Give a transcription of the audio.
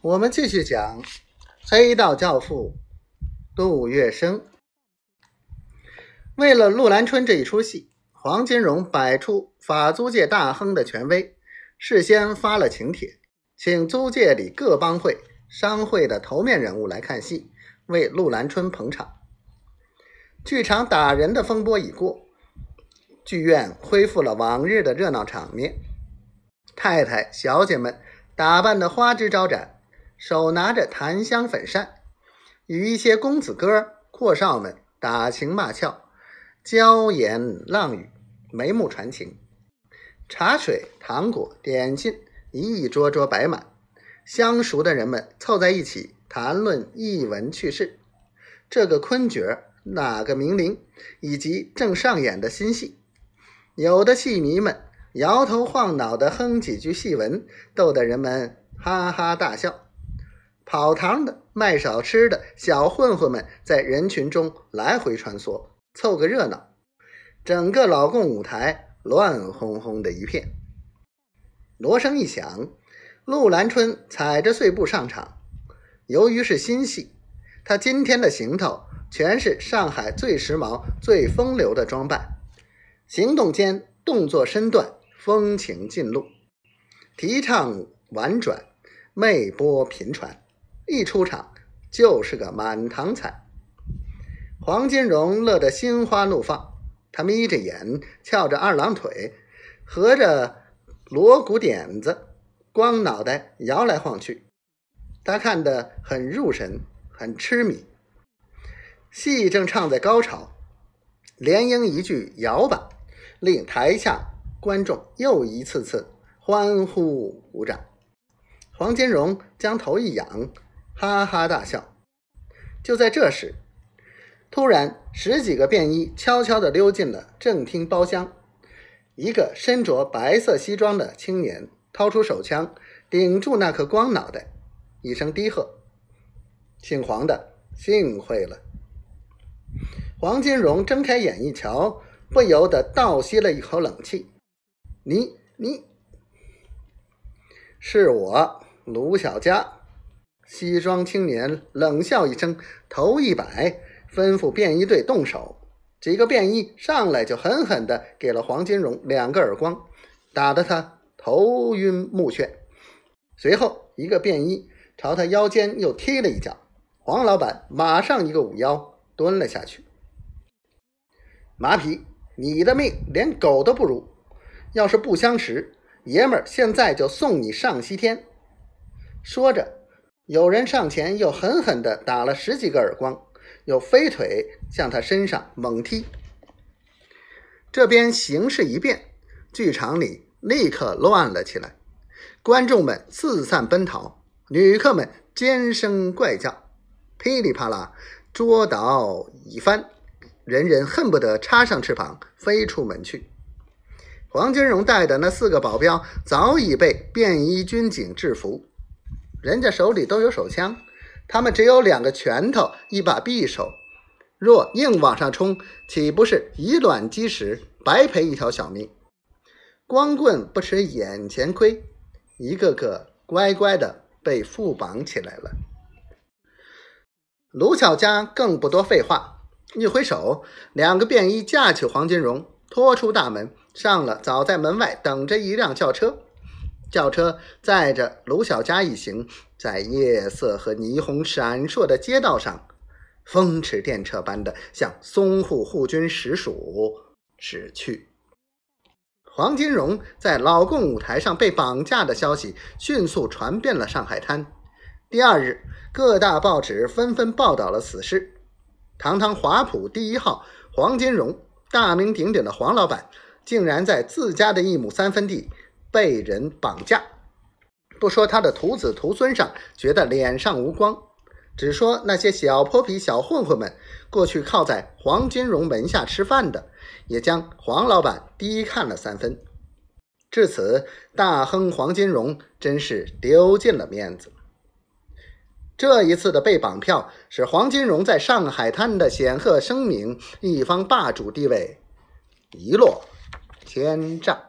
我们继续讲《黑道教父》杜月笙。为了《陆兰春》这一出戏，黄金荣摆出法租界大亨的权威，事先发了请帖，请租界里各帮会、商会的头面人物来看戏，为陆兰春捧场。剧场打人的风波已过，剧院恢复了往日的热闹场面，太太、小姐们打扮得花枝招展。手拿着檀香粉扇，与一些公子哥、阔少们打情骂俏，娇言浪语，眉目传情。茶水、糖果、点心一桌桌摆满，相熟的人们凑在一起谈论艺文趣事，这个昆角哪个名伶，以及正上演的新戏。有的戏迷们摇头晃脑地哼几句戏文，逗得人们哈哈大笑。跑堂的、卖小吃的小混混们在人群中来回穿梭，凑个热闹。整个老共舞台乱哄哄的一片。锣声一响，陆兰春踩着碎步上场。由于是新戏，他今天的行头全是上海最时髦、最风流的装扮，行动间动作身段风情尽露，提倡婉转，媚波频传。一出场就是个满堂彩，黄金荣乐得心花怒放，他眯着眼，翘着二郎腿，合着锣鼓点子，光脑袋摇来晃去，他看得很入神，很痴迷。戏正唱在高潮，连英一句“摇吧”，令台下观众又一次次欢呼鼓掌。黄金荣将头一仰。哈哈大笑。就在这时，突然十几个便衣悄悄地溜进了正厅包厢。一个身着白色西装的青年掏出手枪，顶住那颗光脑袋，一声低喝：“姓黄的，幸会了。”黄金荣睁开眼一瞧，不由得倒吸了一口冷气：“你你，是我卢小佳。”西装青年冷笑一声，头一摆，吩咐便衣队动手。几个便衣上来就狠狠地给了黄金荣两个耳光，打得他头晕目眩。随后，一个便衣朝他腰间又踢了一脚，黄老板马上一个捂腰蹲了下去。马匹，你的命连狗都不如，要是不相识，爷们儿现在就送你上西天。说着。有人上前，又狠狠地打了十几个耳光，又飞腿向他身上猛踢。这边形势一变，剧场里立刻乱了起来，观众们四散奔逃，女客们尖声怪叫，噼里啪啦，桌倒椅翻，人人恨不得插上翅膀飞出门去。黄金荣带的那四个保镖早已被便衣军警制服。人家手里都有手枪，他们只有两个拳头，一把匕首。若硬往上冲，岂不是以卵击石，白赔一条小命？光棍不吃眼前亏，一个个乖乖的被缚绑起来了。卢小佳更不多废话，一挥手，两个便衣架起黄金荣，拖出大门，上了早在门外等着一辆轿车。轿车载着卢小佳一行，在夜色和霓虹闪烁的街道上，风驰电掣般的向淞沪护军使署驶去。黄金荣在老共舞台上被绑架的消息迅速传遍了上海滩。第二日，各大报纸纷纷报道了此事。堂堂华普第一号黄金荣，大名鼎鼎的黄老板，竟然在自家的一亩三分地。被人绑架，不说他的徒子徒孙上觉得脸上无光，只说那些小泼皮、小混混们过去靠在黄金荣门下吃饭的，也将黄老板低看了三分。至此，大亨黄金荣真是丢尽了面子。这一次的被绑票，使黄金荣在上海滩的显赫声名、一方霸主地位一落千丈。